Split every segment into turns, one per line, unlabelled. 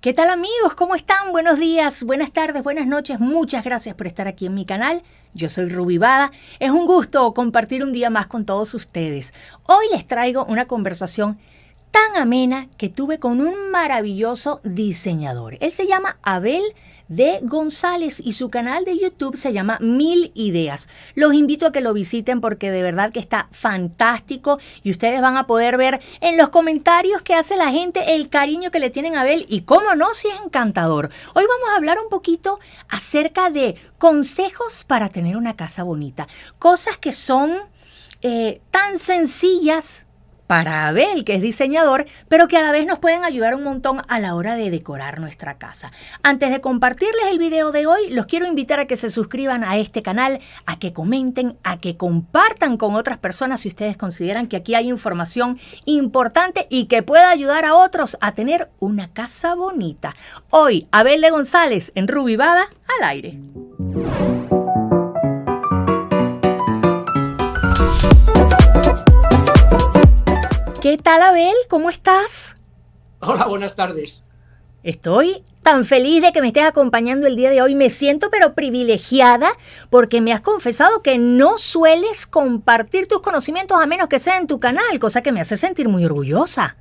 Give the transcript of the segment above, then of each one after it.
¿Qué tal amigos? ¿Cómo están? Buenos días, buenas tardes, buenas noches. Muchas gracias por estar aquí en mi canal. Yo soy Ruby Bada. Es un gusto compartir un día más con todos ustedes. Hoy les traigo una conversación tan amena que tuve con un maravilloso diseñador. Él se llama Abel de González y su canal de YouTube se llama Mil Ideas. Los invito a que lo visiten porque de verdad que está fantástico y ustedes van a poder ver en los comentarios que hace la gente el cariño que le tienen a Abel y cómo no, si es encantador. Hoy vamos a hablar un poquito acerca de consejos para tener una casa bonita. Cosas que son eh, tan sencillas para Abel, que es diseñador, pero que a la vez nos pueden ayudar un montón a la hora de decorar nuestra casa. Antes de compartirles el video de hoy, los quiero invitar a que se suscriban a este canal, a que comenten, a que compartan con otras personas si ustedes consideran que aquí hay información importante y que pueda ayudar a otros a tener una casa bonita. Hoy, Abel de González en Rubivada al aire. ¿Qué tal, Abel? ¿Cómo estás?
Hola, buenas tardes.
Estoy tan feliz de que me estés acompañando el día de hoy. Me siento pero privilegiada porque me has confesado que no sueles compartir tus conocimientos a menos que sea en tu canal, cosa que me hace sentir muy orgullosa.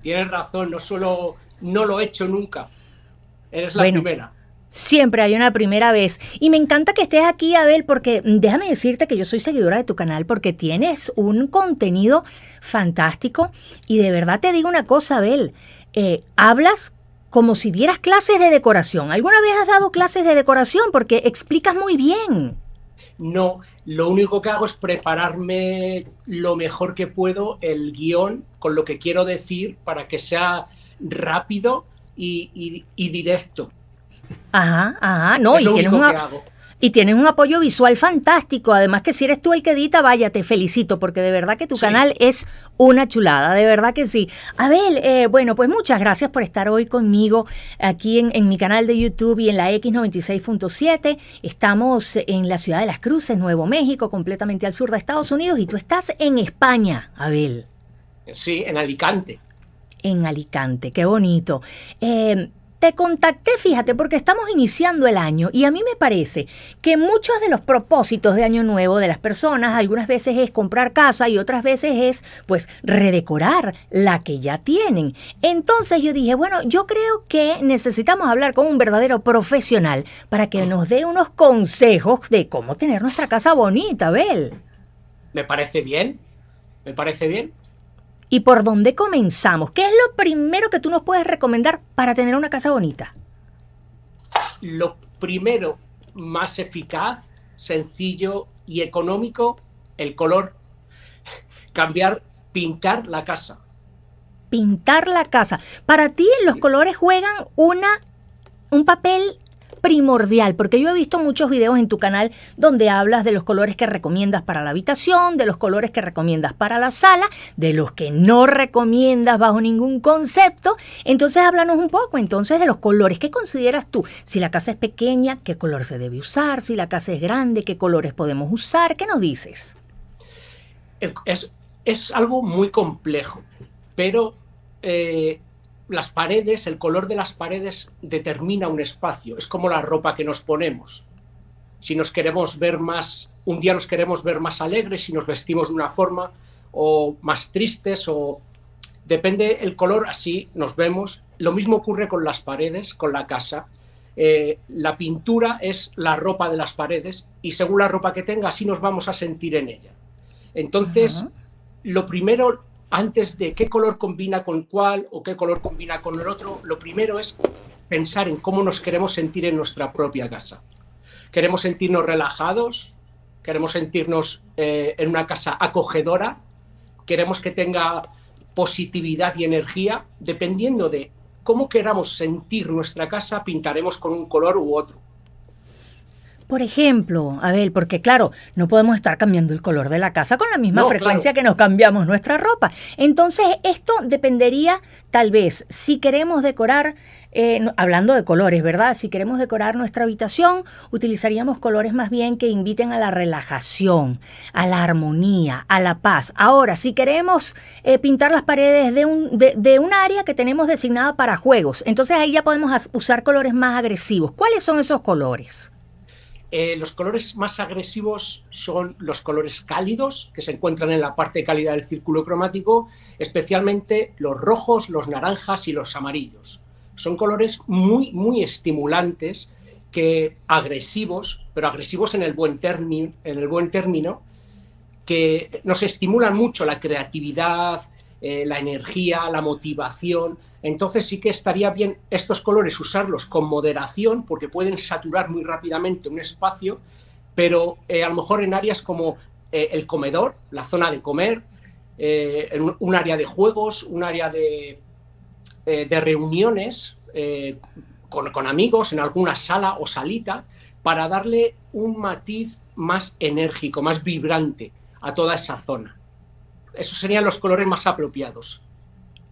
Tienes razón, no solo no lo he hecho nunca. Eres la primera.
Siempre hay una primera vez. Y me encanta que estés aquí, Abel, porque déjame decirte que yo soy seguidora de tu canal porque tienes un contenido fantástico. Y de verdad te digo una cosa, Abel. Eh, hablas como si dieras clases de decoración. ¿Alguna vez has dado clases de decoración? Porque explicas muy bien.
No, lo único que hago es prepararme lo mejor que puedo el guion con lo que quiero decir para que sea rápido y directo
Ajá, ajá, no, y tienes, un, y tienes un apoyo visual fantástico. Además que si eres tú el que edita, vaya, te felicito, porque de verdad que tu canal es una chulada, de verdad que sí. Abel, eh, bueno, pues muchas gracias por estar hoy conmigo aquí en, en mi canal de YouTube y en la X96.7. Estamos en la ciudad de Las Cruces, Nuevo México, completamente al sur de Estados Unidos, y tú estás en España, Abel.
Sí, en Alicante.
En Alicante, qué bonito. Eh, te contacté, fíjate, porque estamos iniciando el año y a mí me parece que muchos de los propósitos de Año Nuevo de las personas, algunas veces es comprar casa y otras veces es, pues, redecorar la que ya tienen. Entonces yo dije, bueno, yo creo que necesitamos hablar con un verdadero profesional para que nos dé unos consejos de cómo tener nuestra casa bonita, Bel.
Me parece bien, me parece bien.
¿Y por dónde comenzamos? ¿Qué es lo primero que tú nos puedes recomendar para tener una casa bonita?
Lo primero, más eficaz, sencillo y económico, el color. Cambiar, pintar la casa.
Pintar la casa. Para ti los colores juegan una, un papel primordial, porque yo he visto muchos videos en tu canal donde hablas de los colores que recomiendas para la habitación, de los colores que recomiendas para la sala, de los que no recomiendas bajo ningún concepto. Entonces háblanos un poco entonces de los colores. ¿Qué consideras tú? Si la casa es pequeña, ¿qué color se debe usar? Si la casa es grande, ¿qué colores podemos usar? ¿Qué nos dices?
Es, es algo muy complejo, pero eh, las paredes, el color de las paredes determina un espacio, es como la ropa que nos ponemos. Si nos queremos ver más, un día nos queremos ver más alegres, si nos vestimos de una forma, o más tristes, o depende el color, así nos vemos. Lo mismo ocurre con las paredes, con la casa. Eh, la pintura es la ropa de las paredes y según la ropa que tenga, así nos vamos a sentir en ella. Entonces, lo primero antes de qué color combina con cuál o qué color combina con el otro, lo primero es pensar en cómo nos queremos sentir en nuestra propia casa. ¿Queremos sentirnos relajados? ¿Queremos sentirnos eh, en una casa acogedora? ¿Queremos que tenga positividad y energía? Dependiendo de cómo queramos sentir nuestra casa, pintaremos con un color u otro.
Por ejemplo, Abel, porque claro, no podemos estar cambiando el color de la casa con la misma frecuencia que nos cambiamos nuestra ropa. Entonces, esto dependería tal vez si queremos decorar, eh, hablando de colores, ¿verdad? Si queremos decorar nuestra habitación, utilizaríamos colores más bien que inviten a la relajación, a la armonía, a la paz. Ahora, si queremos eh, pintar las paredes de un, de un área que tenemos designada para juegos, entonces ahí ya podemos usar colores más agresivos. ¿Cuáles son esos colores?
Eh, los colores más agresivos son los colores cálidos, que se encuentran en la parte cálida del círculo cromático, especialmente los rojos, los naranjas y los amarillos. Son colores muy, muy estimulantes, que agresivos, pero agresivos en el buen, término, que nos estimulan mucho la creatividad, eh, la energía, la motivación, entonces sí que estaría bien estos colores usarlos con moderación porque pueden saturar muy rápidamente un espacio, pero eh, a lo mejor en áreas como eh, el comedor, la zona de comer, eh, un, área de juegos, un área de, de reuniones con, con amigos, en alguna sala o salita, para darle un matiz más enérgico, más vibrante a toda esa zona. Esos serían los colores más apropiados.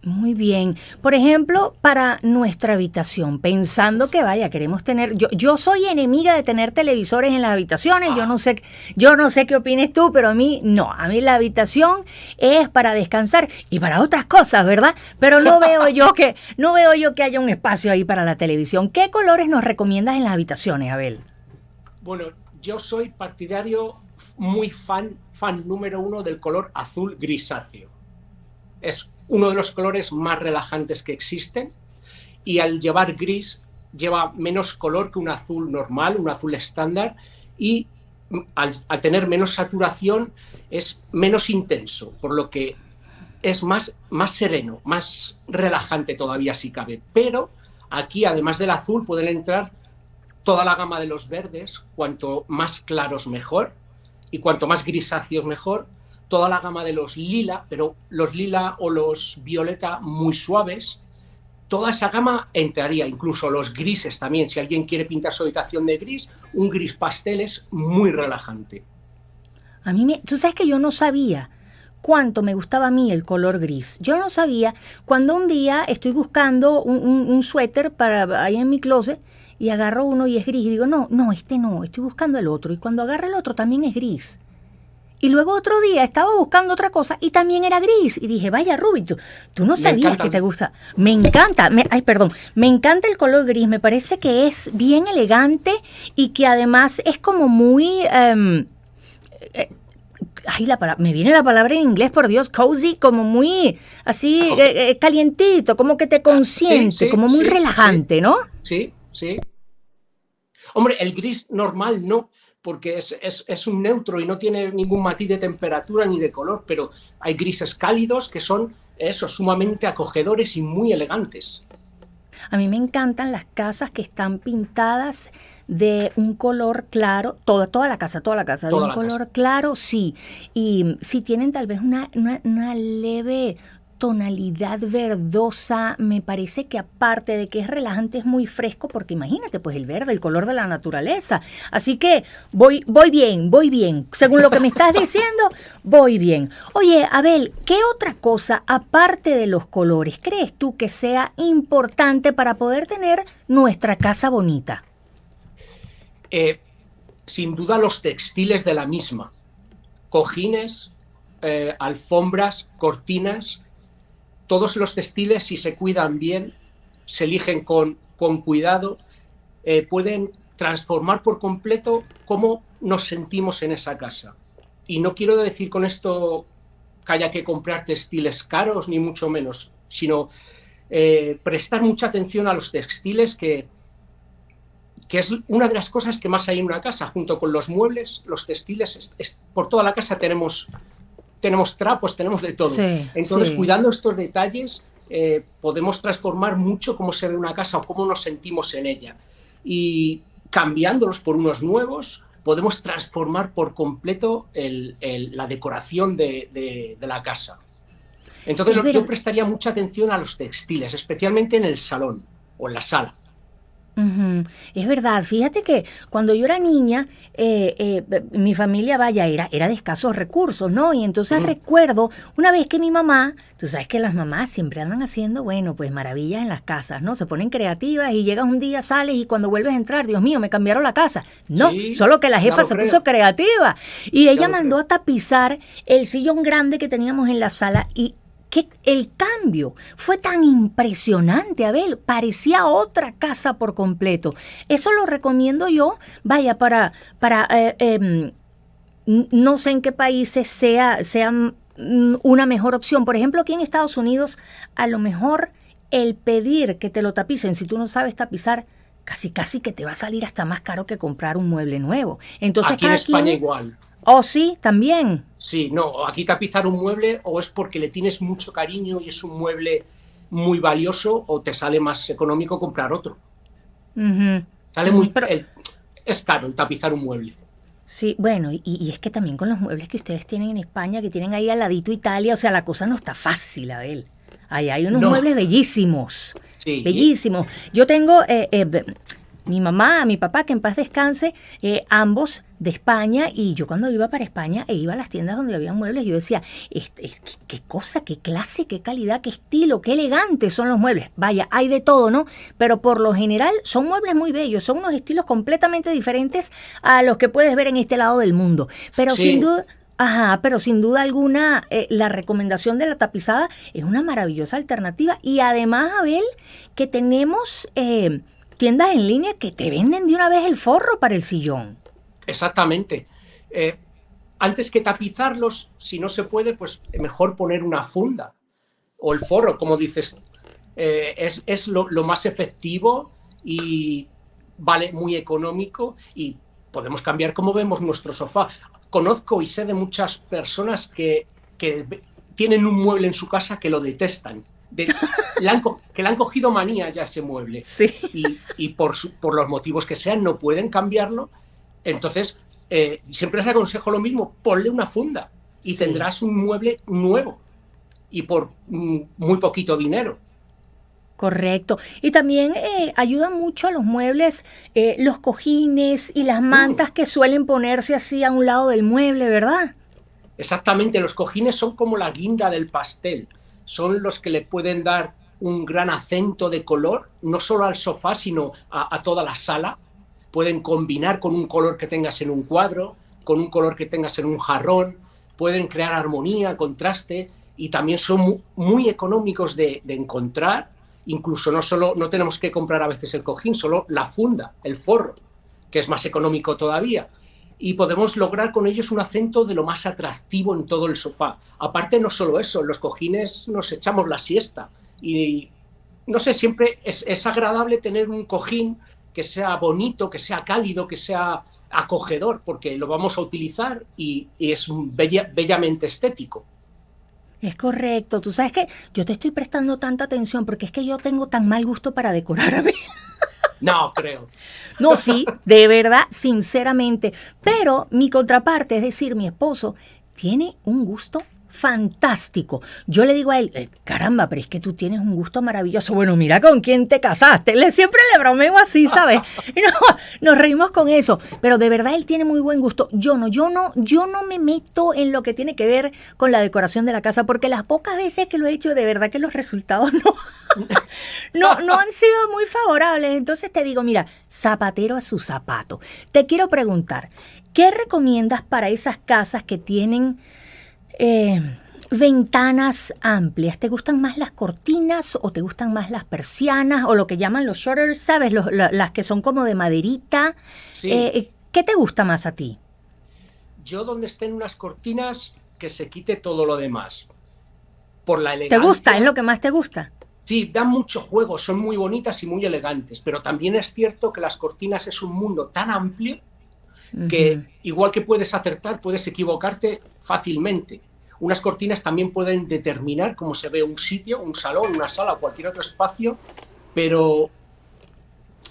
Muy bien. Por ejemplo, para nuestra habitación, pensando que vaya, queremos tener, yo, yo soy enemiga de tener televisores en las habitaciones, yo no sé, yo no sé qué opines tú, pero a mí no, a mí la habitación es para descansar y para otras cosas, ¿verdad? Pero no veo yo que, no veo yo que haya un espacio ahí para la televisión. ¿Qué colores nos recomiendas en las habitaciones, Abel?
Bueno, yo soy partidario muy fan, fan número uno del color azul grisáceo. Es uno de los colores más relajantes que existen y al llevar gris lleva menos color que un azul normal, un azul estándar y al, tener menos saturación es menos intenso, por lo que es más, más sereno, más relajante todavía si cabe. Pero aquí, además del azul, pueden entrar toda la gama de los verdes, cuanto más claros mejor y cuanto más grisáceos mejor, toda la gama de los lila, pero los lila o los violeta muy suaves, toda esa gama entraría, incluso los grises también. Si alguien quiere pintar su habitación de gris, un gris pastel es muy relajante.
A mí me, tú sabes que yo no sabía cuánto me gustaba a mí el color gris. Yo no sabía cuando un día estoy buscando un, suéter para ahí en mi closet y agarro uno y es gris y digo, no, no, este no, estoy buscando el otro. Y cuando agarro el otro también es gris. Y luego otro día estaba buscando otra cosa y también era gris. Y dije, vaya Ruby, tú, no sabías que te gusta. Me encanta, ay, perdón, me encanta el color gris. Me parece que es bien elegante y que además es como muy... Em, eh, ay, la me viene la palabra en inglés, por Dios, cozy, como muy así eh, eh, calientito, como que te ah, consiente, como muy relajante, ¿no?
Sí, sí. Hombre, el gris normal no, porque es, un neutro y no tiene ningún matiz de temperatura ni de color, pero hay grises cálidos que son eso, sumamente acogedores y muy elegantes.
A mí me encantan las casas que están pintadas de un color claro, toda, toda la casa, toda la casa, de un color claro, sí. Y si tienen tal vez una, una leve tonalidad verdosa, me parece que aparte de que es relajante, es muy fresco, porque imagínate, pues el verde, el color de la naturaleza. Así que voy, voy bien, voy bien. Según lo que me estás diciendo, voy bien. Oye, Abel, ¿qué otra cosa, aparte de los colores, crees tú que sea importante para poder tener nuestra casa bonita?
Eh, sin duda los textiles de la misma. Cojines, eh, alfombras, cortinas, todos los textiles, si se cuidan bien, se eligen con, con cuidado, eh, pueden transformar por completo cómo nos sentimos en esa casa. Y no quiero decir con esto que haya que comprar textiles caros, ni mucho menos, sino eh, prestar mucha atención a los textiles que, que es una de las cosas que más hay en una casa, junto con los muebles, los textiles, por toda la casa tenemos tenemos trapos, tenemos de todo. Entonces, cuidando estos detalles, eh, podemos transformar mucho cómo se ve una casa o cómo nos sentimos en ella. Y cambiándolos por unos nuevos, podemos transformar por completo la decoración de, la casa. Entonces, yo prestaría mucha atención a los textiles, especialmente en el salón o en la sala.
Es verdad, fíjate que cuando yo era niña, eh, eh, mi familia, vaya, era, era de escasos recursos, ¿no? Y entonces recuerdo una vez que mi mamá, tú sabes que las mamás siempre andan haciendo, bueno, pues maravillas en las casas, ¿no? Se ponen creativas y llegas un día, sales y cuando vuelves a entrar, Dios mío, me cambiaron la casa. No, solo que la jefa se puso creativa. Y ella mandó a tapizar el sillón grande que teníamos en la sala y que el cambio fue tan impresionante, Abel, parecía otra casa por completo. Eso lo recomiendo yo, vaya, para, para eh, em, no sé en qué países sea, sea una mejor opción. Por ejemplo, aquí en Estados Unidos, a lo mejor el pedir que te lo tapicen, si tú no sabes tapizar, casi casi que te va a salir hasta más caro que comprar un mueble nuevo. Entonces,
aquí en España igual.
Oh, sí, también.
Sí, no, aquí tapizar un mueble o es porque le tienes mucho cariño y es un mueble muy valioso o te sale más económico comprar otro. Sale muy... es caro el tapizar un mueble.
Sí, bueno, y, es que también con los muebles que ustedes tienen en España, que tienen ahí al ladito Italia, o sea, la cosa no está fácil, Abel. Ahí hay unos muebles bellísimos. Sí. Bellísimos. Yo tengo, eh, eh, mi mamá, mi papá, que en paz descanse, eh, ambos de España, y yo cuando iba para España e iba a las tiendas donde había muebles, yo decía, qué cosa, qué clase, qué calidad, qué estilo, qué elegantes son los muebles. Vaya, hay de todo, ¿no? Pero por lo general son muebles muy bellos, son unos estilos completamente diferentes a los que puedes ver en este lado del mundo. Pero sin duda... Ajá, pero sin duda alguna eh, la recomendación de la tapizada es una maravillosa alternativa y además, Abel, que tenemos eh, tiendas en línea que te venden de una vez el forro para el sillón.
Exactamente. Eh, antes que tapizarlos, si no se puede, pues mejor poner una funda o el forro, como dices. Eh, es, lo, más efectivo y vale muy económico y podemos cambiar como vemos nuestro sofá. Conozco y sé de muchas personas que, que tienen un mueble en su casa que lo detestan que le han cogido manía ya ese mueble. Y, por, por, los motivos que sean no pueden cambiarlo. Entonces, eh, siempre les aconsejo lo mismo, ponle una funda y tendrás un mueble nuevo y por mm, muy poquito dinero.
Correcto. Y también eh, ayudan mucho a los muebles eh, los cojines y las mantas mm. que suelen ponerse así a un lado del mueble, ¿verdad?
Exactamente, los cojines son como la guinda del pastel son los que le pueden dar un gran acento de color, no solo al sofá, sino a, toda la sala. Pueden combinar con un color que tengas en un cuadro, con un color que tengas en un jarrón, pueden crear armonía, contraste y también son muy, económicos de, de, encontrar. Incluso no solo no tenemos que comprar a veces el cojín, solo la funda, el forro, que es más económico todavía y podemos lograr con ellos un acento de lo más atractivo en todo el sofá. Aparte, no solo eso, los cojines nos echamos la siesta y no sé, siempre es, agradable tener un cojín que sea bonito, que sea cálido, que sea acogedor, porque lo vamos a utilizar y, es bellamente estético.
Es correcto. Tú sabes que yo te estoy prestando tanta atención porque es que yo tengo tan mal gusto para decorar. A
no, creo.
No, sí, de verdad, sinceramente. Pero mi contraparte, es decir, mi esposo, tiene un gusto fantástico. Yo le digo a él, eh, caramba, pero es que tú tienes un gusto maravilloso. Bueno, mira con quién te casaste. Le siempre le bromeo así, ¿sabes? nos reímos con eso. Pero de verdad él tiene muy buen gusto. Yo no, yo no, yo no me meto en lo que tiene que ver con la decoración de la casa, porque las pocas veces que lo he hecho, de verdad que los resultados no, no, no han sido muy favorables. Entonces te digo, mira, zapatero a su zapato. Te quiero preguntar, ¿qué recomiendas para esas casas que tienen eh, ventanas amplias. ¿Te gustan más las cortinas o te gustan más las persianas o lo que llaman los shutters, sabes? las que son como de maderita. Eh, eh, ¿Qué te gusta más a ti?
Yo donde estén unas cortinas que se quite todo lo demás. Por la elegancia.
¿Te gusta? ¿Es lo que más te gusta?
Sí, dan mucho juego, son muy bonitas y muy elegantes, pero también es cierto que las cortinas es un mundo tan amplio que igual que puedes acertar, puedes equivocarte fácilmente. Unas cortinas también pueden determinar cómo se ve un sitio, un salón, una sala o cualquier otro espacio, pero,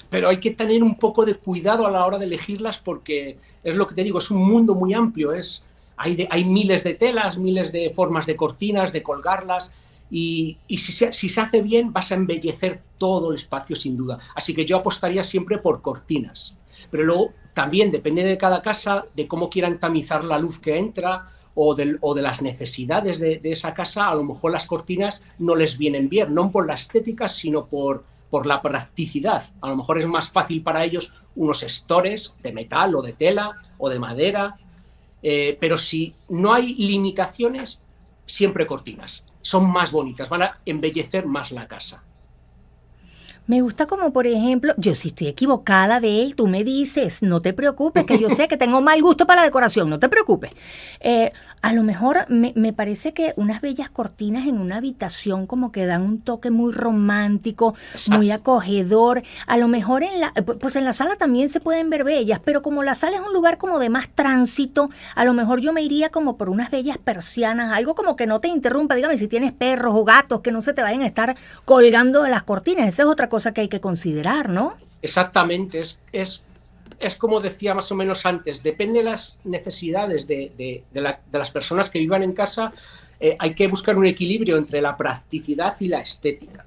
pero hay que tener un poco de cuidado a la hora de elegirlas porque es lo que te digo, es un mundo muy amplio, es, hay, hay miles de telas, miles de formas de cortinas, de colgarlas, y, si, se, si, se, hace bien vas a embellecer todo el espacio sin duda. Así que yo apostaría siempre por cortinas. Pero luego también depende de cada casa, de cómo quieran tamizar la luz que entra o de, las necesidades de, esa casa, a lo mejor las cortinas no les vienen bien, no por la estética, sino por, por la practicidad. A lo mejor es más fácil para ellos unos estores de metal o de tela o de madera, eh, pero si no hay limitaciones, siempre cortinas. Son más bonitas, van a embellecer más la casa.
Me gusta como, por ejemplo, yo si estoy equivocada, Bel, tú me dices, no te preocupes, que yo sé que tengo mal gusto para la decoración, no te preocupes. Eh, a lo mejor me, parece que unas bellas cortinas en una habitación como que dan un toque muy romántico, muy acogedor. A lo mejor en la, pues en la sala también se pueden ver bellas, pero como la sala es un lugar como de más tránsito, a lo mejor yo me iría como por unas bellas persianas, algo como que no te interrumpa, dígame si tienes perros o gatos, que no se te vayan a estar colgando de las cortinas, esa es otra cosa que hay que considerar, ¿no?
Exactamente, es, es, es como decía más o menos antes, depende de las necesidades de, las personas que vivan en casa, eh, hay que buscar un equilibrio entre la practicidad y la estética.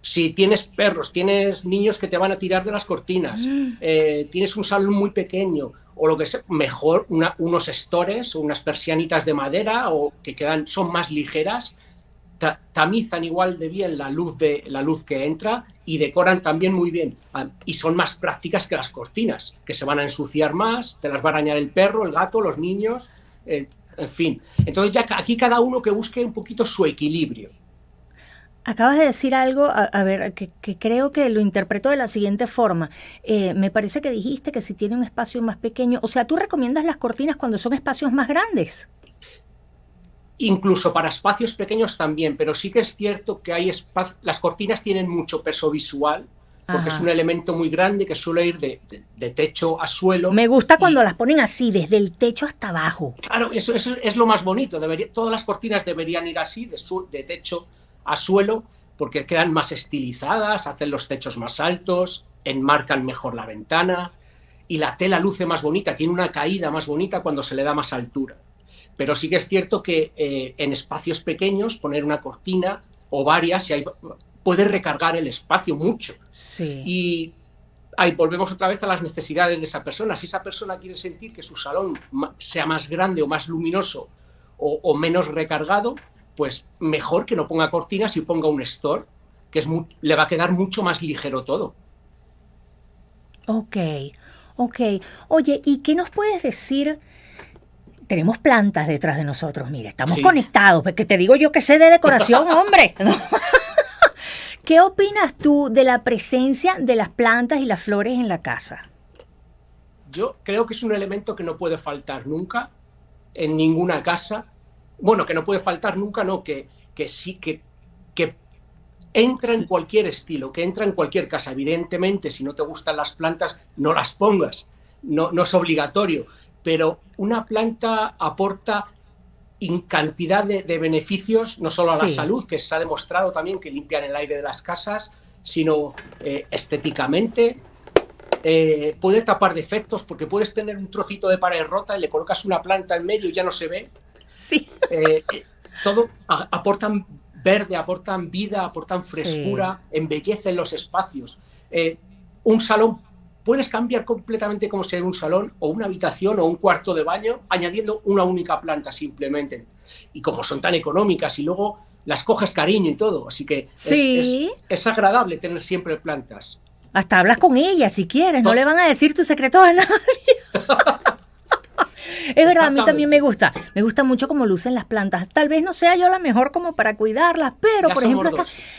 Si tienes perros, tienes niños que te van a tirar de las cortinas, mm. eh, tienes un salón muy pequeño, o lo que sea, mejor unos estores o unas persianitas de madera o que quedan, son más ligeras tamizan igual de bien la luz, de, la luz que entra y decoran también muy bien. Ah, y son más prácticas que las cortinas, que se van a ensuciar más, te las va a arañar el perro, el gato, los niños, eh, en fin. Entonces ya aquí cada uno que busque un poquito su equilibrio.
Acabas de decir algo, a, ver, que, creo que lo interpreto de la siguiente forma. Eh, me parece que dijiste que si tiene un espacio más pequeño, o sea, tú recomiendas las cortinas cuando son espacios más grandes
incluso para espacios pequeños también, pero sí que es cierto que hay las cortinas tienen mucho peso visual, porque es un elemento muy grande que suele ir de, techo a suelo.
Me gusta cuando las ponen así, desde el techo hasta abajo.
Claro, eso, es lo más bonito. Debería, todas las cortinas deberían ir así, de, de techo a suelo, porque quedan más estilizadas, hacen los techos más altos, enmarcan mejor la ventana y la tela luce más bonita, tiene una caída más bonita cuando se le da más altura. Pero sí que es cierto que eh, en espacios pequeños poner una cortina o varias si hay, puede recargar el espacio mucho.
Sí.
Y ahí volvemos otra vez a las necesidades de esa persona. Si esa persona quiere sentir que su salón sea más grande o más luminoso o, menos recargado, pues mejor que no ponga cortinas y ponga un store, que es le va a quedar mucho más ligero todo.
Ok, ok. Oye, ¿y qué nos puedes decir? Tenemos plantas detrás de nosotros, mire, estamos conectados, porque te digo yo que sé de decoración, hombre. ¿Qué opinas tú de la presencia de las plantas y las flores en la casa?
Yo creo que es un elemento que no puede faltar nunca en ninguna casa. Bueno, que no puede faltar nunca, no, que, que sí, que, que entra en cualquier estilo, que entra en cualquier casa. Evidentemente, si no te gustan las plantas, no las pongas. No, no es obligatorio pero una planta aporta cantidad de, beneficios, no solo a la salud, que se ha demostrado también que limpian el aire de las casas, sino eh, estéticamente. Eh, puede tapar defectos porque puedes tener un trocito de pared rota y le colocas una planta en medio y ya no se ve.
Sí.
Eh, todo aportan verde, aportan vida, aportan frescura, embellecen los espacios. un salón puedes cambiar completamente como sea un salón o una habitación o un cuarto de baño añadiendo una única planta simplemente. Y como son tan económicas y luego las coges cariño y todo, así que es, agradable tener siempre plantas.
Hasta hablas con ellas si quieres, no, le van a decir tu secreto a nadie. Es verdad, a mí también me gusta. Me gusta mucho cómo lucen las plantas. Tal vez no sea yo la mejor como para cuidarlas, pero por ejemplo,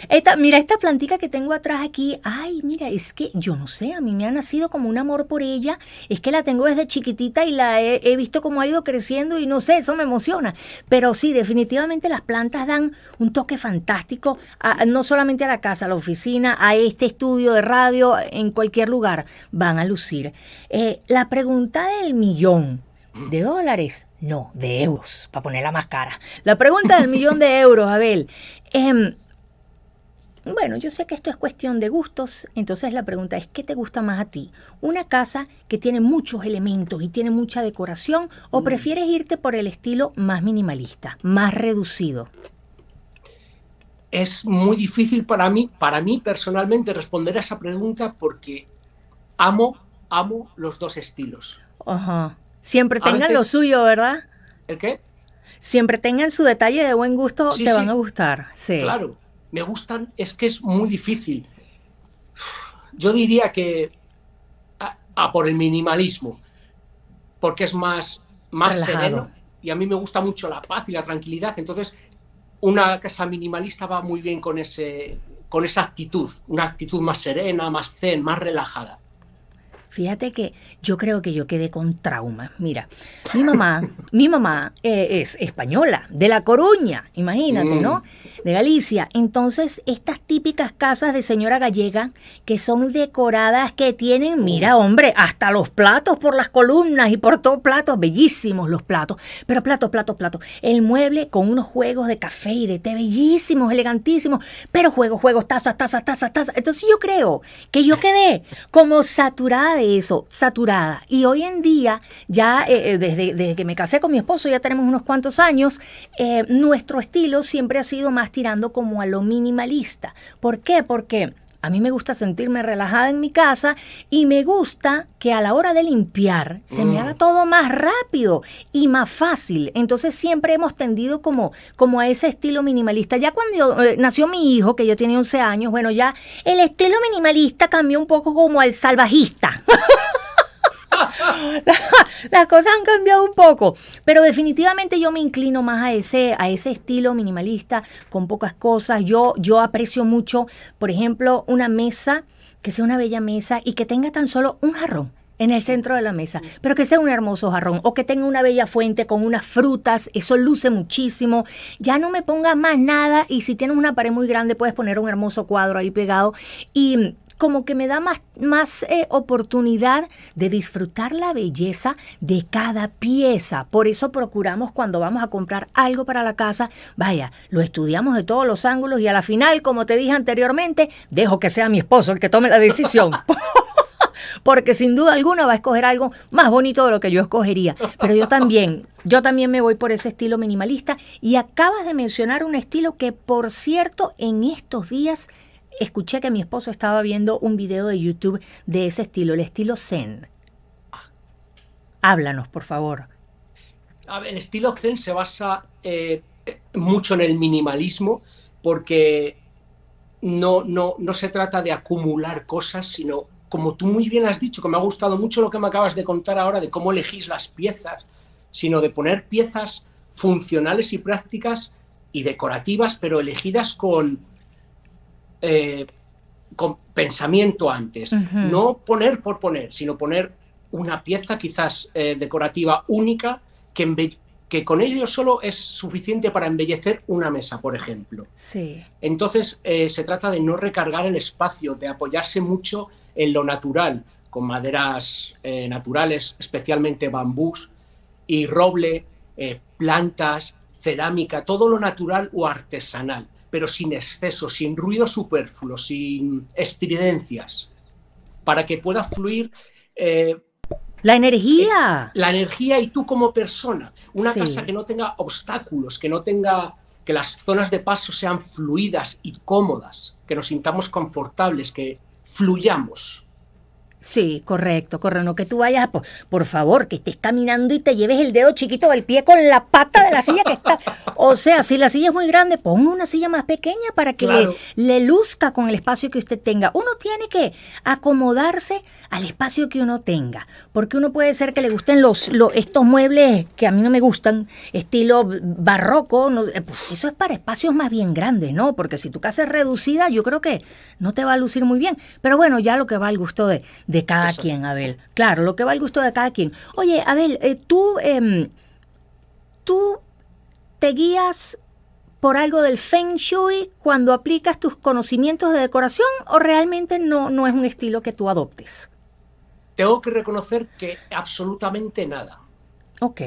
esta, mira esta plantita que tengo atrás aquí. Ay, mira, es que yo no sé, a mí me ha nacido como un amor por ella. Es que la tengo desde chiquitita y la he, visto cómo ha ido creciendo y no sé, eso me emociona. Pero sí, definitivamente las plantas dan un toque fantástico, no solamente a la casa, a la oficina, a este estudio de radio, en cualquier lugar, van a lucir. Eh, la pregunta del millón. ¿De dólares? No, de euros, para ponerla más cara. La pregunta del millón de euros, Abel. Em, bueno, yo sé que esto es cuestión de gustos, entonces la pregunta es, ¿qué te gusta más a ti? ¿Una casa que tiene muchos elementos y tiene mucha decoración o mm. prefieres irte por el estilo más minimalista, más reducido?
es muy difícil para mí, para mí personalmente, responder a esa pregunta porque amo, amo los dos estilos.
Ajá. Siempre tengan lo suyo, ¿verdad?
¿El qué?
Siempre tengan su detalle de buen gusto, te van a gustar. Sí.
Claro, me gustan, es que es muy difícil. Yo diría que a, por el minimalismo, porque es más, más sereno y a mí me gusta mucho la paz y la tranquilidad. Entonces, una casa minimalista va muy bien con, ese, con esa actitud, una actitud más serena, más zen, más relajada.
Fíjate que yo creo que yo quedé con trauma. Mira, mi mamá, mi mamá eh, es española, de La Coruña, imagínate, ¿no? Mm de Galicia. Entonces, estas típicas casas de señora gallega que son decoradas, que tienen, mira, hombre, hasta los platos por las columnas y por todos platos, bellísimos los platos, pero platos, platos, platos. El mueble con unos juegos de café y de té bellísimos, elegantísimos, pero juegos, juegos, tazas, tazas, tazas, tazas. Entonces yo creo que yo quedé como saturada de eso, saturada. Y hoy en día, ya eh, eh, desde, desde, que me casé con mi esposo, ya tenemos unos cuantos años, eh, nuestro estilo siempre ha sido más tirando como a lo minimalista. ¿Por qué? Porque a mí me gusta sentirme relajada en mi casa y me gusta que a la hora de limpiar se me mm. haga todo más rápido y más fácil. Entonces siempre hemos tendido como, como a ese estilo minimalista. Ya cuando eh, nació mi hijo, que yo tenía 11 años, bueno, ya el estilo minimalista cambió un poco como al salvajista. las cosas han cambiado un poco, pero definitivamente yo me inclino más a ese, a ese estilo minimalista, con pocas cosas. Yo, yo aprecio mucho, por ejemplo, una mesa, que sea una bella mesa y que tenga tan solo un jarrón en el centro de la mesa, pero que sea un hermoso jarrón o que tenga una bella fuente con unas frutas, eso luce muchísimo. Ya no me pongas más nada y si tienes una pared muy grande puedes poner un hermoso cuadro ahí pegado y como que me da más, más eh, oportunidad de disfrutar la belleza de cada pieza. Por eso procuramos cuando vamos a comprar algo para la casa, vaya, lo estudiamos de todos los ángulos y a la final, como te dije anteriormente, dejo que sea mi esposo el que tome la decisión. Porque sin duda alguna va a escoger algo más bonito de lo que yo escogería. Pero yo también, yo también me voy por ese estilo minimalista. Y acabas de mencionar un estilo que, por cierto, en estos días escuché que mi esposo estaba viendo un video de YouTube de ese estilo, el estilo Zen. Háblanos, por favor.
el estilo Zen se basa eh, mucho en el minimalismo porque no, no, no se trata de acumular cosas, sino, como tú muy bien has dicho, que me ha gustado mucho lo que me acabas de contar ahora de cómo elegís las piezas, sino de poner piezas funcionales y prácticas y decorativas, pero elegidas con, eh, con pensamiento antes. No poner por poner, sino poner una pieza quizás eh, decorativa única que, que con ello solo es suficiente para embellecer una mesa, por ejemplo.
Sí.
Entonces eh, se trata de no recargar el espacio, de apoyarse mucho en lo natural, con maderas naturales, especialmente bambús y roble, plantas, cerámica, todo lo natural o artesanal pero sin exceso, sin ruido superfluo, sin estridencias, para que pueda fluir...
Eh, la energía.
Eh, la energía y tú como persona. Una casa que no tenga obstáculos, que no tenga que las zonas de paso sean fluidas y cómodas, que nos sintamos confortables, que fluyamos.
Sí, correcto, correcto. No que tú vayas, por, por, favor, que estés caminando y te lleves el dedo chiquito del pie con la pata de la silla que está. O sea, si la silla es muy grande, ponga una silla más pequeña para que le, le, luzca con el espacio que usted tenga. Uno tiene que acomodarse al espacio que uno tenga, porque uno puede ser que le gusten los, estos muebles que a mí no me gustan, estilo barroco, no, eh, pues eso es para espacios más bien grandes, ¿no? Porque si tu casa es reducida, yo creo que no te va a lucir muy bien. Pero bueno, ya lo que va al gusto de de cada quien, Abel. Claro, lo que va al gusto de cada quien. Oye, Abel, eh, tú, em, tú te guías por algo del Feng Shui cuando aplicas tus conocimientos de decoración o realmente no, no es un estilo que tú adoptes?
Tengo que reconocer que absolutamente nada.
Ok.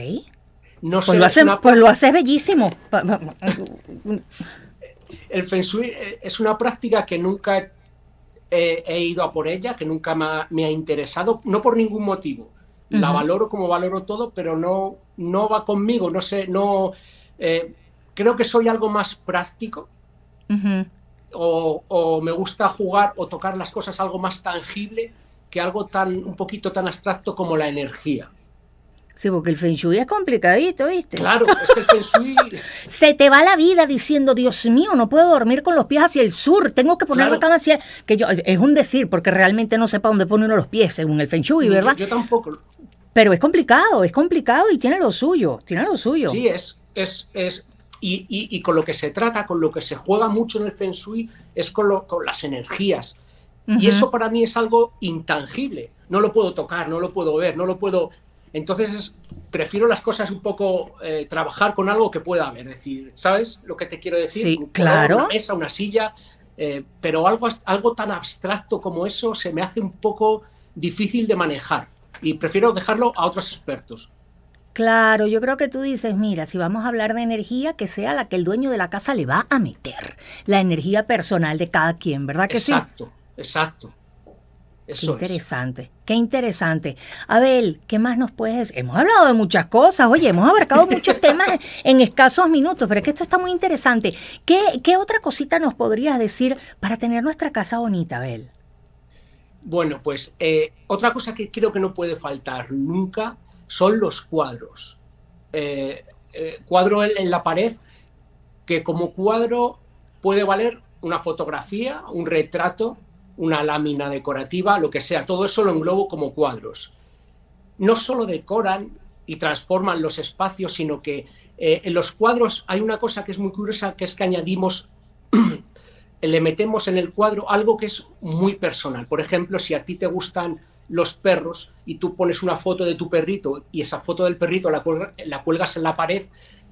No pues, lo haces, pues lo haces bellísimo.
El Feng Shui eh, es una práctica que nunca he, ido a por ella, que nunca me ha, interesado, no por ningún motivo. La valoro como valoro todo, pero no, no va conmigo, no sé, no... Eh, creo que soy algo más práctico o, me gusta jugar o tocar las cosas algo más tangible que algo tan un poquito tan abstracto como la energía.
Sí, porque el Feng Shui es complicadito, ¿viste?
Claro, es el Feng Shui...
Se te va la vida diciendo, Dios mío, no puedo dormir con los pies hacia el sur, tengo que poner la cama hacia... Que yo, es un decir, porque realmente no sepa dónde pone uno los pies, según el Feng Shui, ¿verdad?
Yo, tampoco.
Pero es complicado, es complicado y tiene lo suyo, tiene lo suyo.
Sí, es... es, es y, y, con lo que se trata, con lo que se juega mucho en el Feng Shui, es con, lo, con las energías. Y eso para mí es algo intangible. No lo puedo tocar, no lo puedo ver, no lo puedo entonces, prefiero las cosas un poco eh, trabajar con algo que pueda haber. Es decir, ¿sabes lo que te quiero decir?
Sí, claro.
Una mesa, una silla, eh, pero algo, algo tan abstracto como eso se me hace un poco difícil de manejar y prefiero dejarlo a otros expertos.
Claro, yo creo que tú dices, mira, si vamos a hablar de energía, que sea la que el dueño de la casa le va a meter, la energía personal de cada quien, ¿verdad que
sí? Exacto, exacto
qué interesante, qué interesante. Abel, ¿qué más nos puedes Hemos hablado de muchas cosas, oye, hemos abarcado muchos temas en escasos minutos, pero es que esto está muy interesante. ¿Qué, qué otra cosita nos podrías decir para tener nuestra casa bonita, Abel?
Bueno, pues eh, otra cosa que creo que no puede faltar nunca son los cuadros. Eh, eh, cuadro en la pared que como cuadro puede valer una fotografía, un retrato, una lámina decorativa, lo que sea, todo eso lo englobo como cuadros. No solo decoran y transforman los espacios, sino que eh, en los cuadros hay una cosa que es muy curiosa, que es que añadimos, le metemos en el cuadro algo que es muy personal. Por ejemplo, si a ti te gustan los perros y tú pones una foto de tu perrito y esa foto del perrito la, la cuelgas en la pared,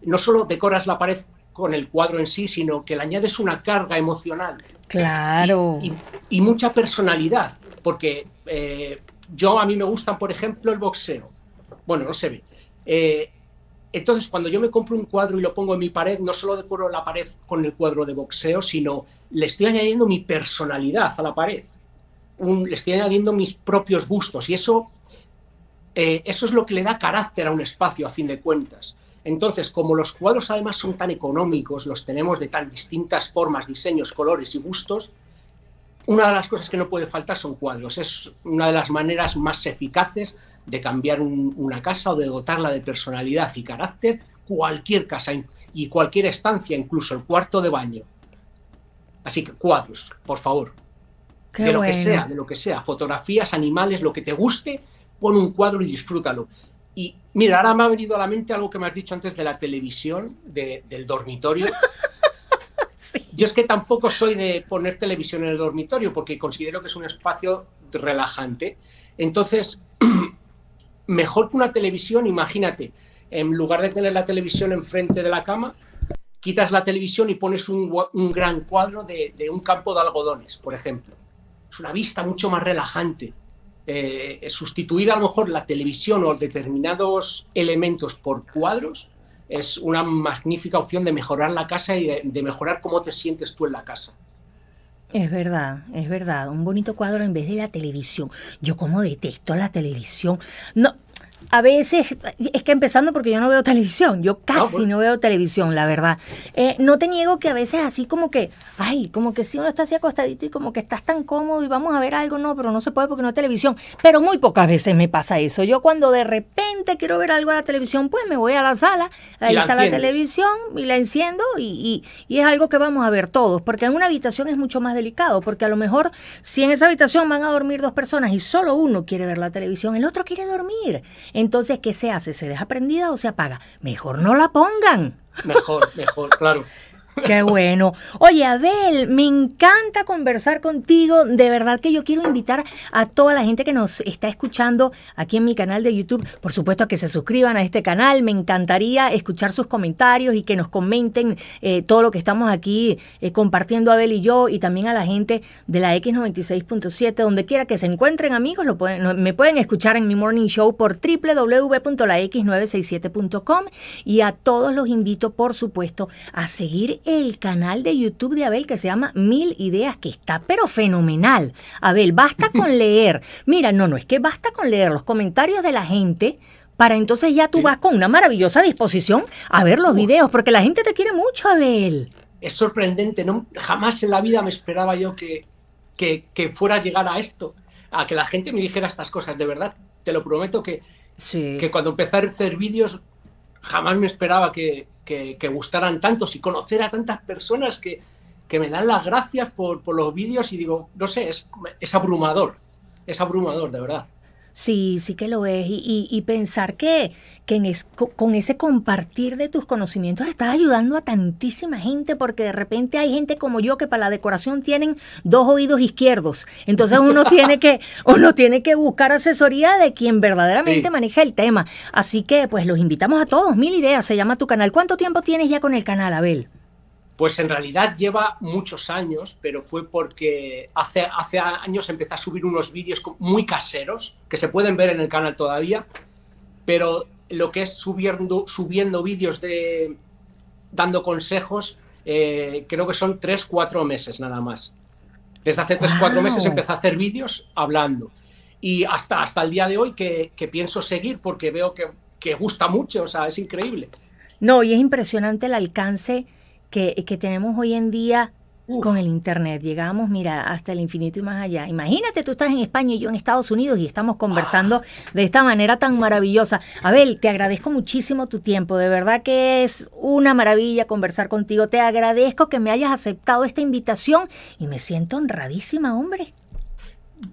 no solo decoras la pared con el cuadro en sí, sino que le añades una carga emocional
Claro.
Y, mucha personalidad, porque eh, yo a mí me gusta, por ejemplo, el boxeo. Bueno, no se ve. Eh, entonces, cuando yo me compro un cuadro y lo pongo en mi pared, no solo decoro la pared con el cuadro de boxeo, sino le estoy añadiendo mi personalidad a la pared. le estoy añadiendo mis propios gustos. Y eso, eh, eso es lo que le da carácter a un espacio, a fin de cuentas. Entonces, como los cuadros además son tan económicos, los tenemos de tan distintas formas, diseños, colores y gustos, una de las cosas que no puede faltar son cuadros. Es una de las maneras más eficaces de cambiar una casa o de dotarla de personalidad y carácter, cualquier casa y cualquier estancia, incluso el cuarto de baño. Así que cuadros, por favor. de lo que sea, de lo que sea. Fotografías, animales, lo que te guste, pon un cuadro y disfrútalo. Y mira, ahora me ha venido a la mente algo que me has dicho antes de la televisión, del dormitorio. Yo es que tampoco soy de poner televisión en el dormitorio porque considero que es un espacio relajante. Entonces, mejor que una televisión, imagínate, en lugar de tener la televisión enfrente de la cama, quitas la televisión y pones un, gran cuadro de, de un campo de algodones, por ejemplo. Es una vista mucho más relajante. Eh, sustituir a lo mejor la televisión o determinados elementos por cuadros es una magnífica opción de mejorar la casa y de, mejorar cómo te sientes tú en la casa.
Es verdad, es verdad. Un bonito cuadro en vez de la televisión. Yo como detesto la televisión. No, a veces, es que empezando porque yo no veo televisión, yo ah, casi no veo televisión, la verdad. Eh, no te niego que a veces así como que, ay, como que si uno está así acostadito y como que estás tan cómodo y vamos a ver algo, no, pero no se puede porque no hay televisión. Pero muy pocas veces me pasa eso. Yo cuando de repente quiero ver algo a la televisión, pues me voy a la sala, ahí está la televisión y la enciendo y, y, es algo que vamos a ver todos, porque en una habitación es mucho más delicado, porque a lo mejor si en esa habitación van a dormir dos personas y solo uno quiere ver la televisión, el otro quiere dormir. Entonces, ¿qué se hace? ¿Se deja prendida o se apaga? Mejor no la pongan.
Mejor, mejor, claro.
Qué bueno. Oye, Abel, me encanta conversar contigo. De verdad que yo quiero invitar a toda la gente que nos está escuchando aquí en mi canal de YouTube, por supuesto, que se suscriban a este canal. Me encantaría escuchar sus comentarios y que nos comenten eh, todo lo que estamos aquí eh, compartiendo Abel y yo y también a la gente de la X96.7, donde quiera que se encuentren amigos, me pueden escuchar en mi morning show por www.lax967.com y a todos los invito, por supuesto, a seguir el canal de YouTube de Abel que se llama Mil Ideas, que está pero fenomenal. Abel, basta con leer. Mira, no, no, es que basta con leer los comentarios de la gente para entonces ya tú vas con una maravillosa disposición a ver los videos, porque la gente te quiere mucho, Abel.
es sorprendente. No, jamás en la vida me esperaba yo que, que, fuera a llegar a esto, a que la gente me dijera estas cosas. De verdad, te lo prometo que, que cuando empecé a hacer vídeos jamás me esperaba que, que, gustaran tantos y conocer a tantas personas que, que me dan las gracias por, por los vídeos y digo, no sé, es, es abrumador, es abrumador, de verdad.
Sí, sí que lo es. Y, pensar que, que con ese compartir de tus conocimientos estás ayudando a tantísima gente, porque de repente hay gente como yo que para la decoración tienen dos oídos izquierdos. Entonces uno tiene que, uno tiene que buscar asesoría de quien verdaderamente maneja el tema. Así que pues los invitamos a todos. Mil ideas se llama tu canal. ¿Cuánto tiempo tienes ya con el canal, Abel?
Pues en realidad lleva muchos años, pero fue porque hace, hace años empecé a subir unos vídeos muy caseros, que se pueden ver en el canal todavía, pero lo que es subiendo, subiendo vídeos de dando consejos, eh, creo que son 3-4 meses nada más. Desde hace 3-4 meses empecé a hacer vídeos hablando. Y hasta, hasta el día de hoy que, pienso seguir porque veo que, que gusta mucho, o sea, es increíble.
No, y es impresionante el alcance que, tenemos hoy en día con el Internet. Llegamos, mira, hasta el infinito y más allá. Imagínate, tú estás en España y yo en Estados Unidos y estamos conversando de esta manera tan maravillosa. Abel, te agradezco muchísimo tu tiempo. De verdad que es una maravilla conversar contigo. Te agradezco que me hayas aceptado esta invitación y me siento honradísima, hombre.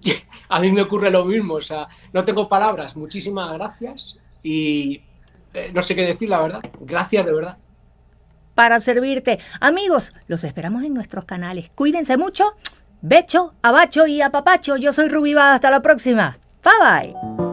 A mí me ocurre lo mismo, o sea, no tengo palabras. Muchísimas gracias y eh, no sé qué decir, la verdad. Gracias de verdad
para servirte. Amigos, los esperamos en nuestros canales. Cuídense mucho. Becho, abacho y apapacho. Yo soy Rubí Hasta la próxima. Bye bye.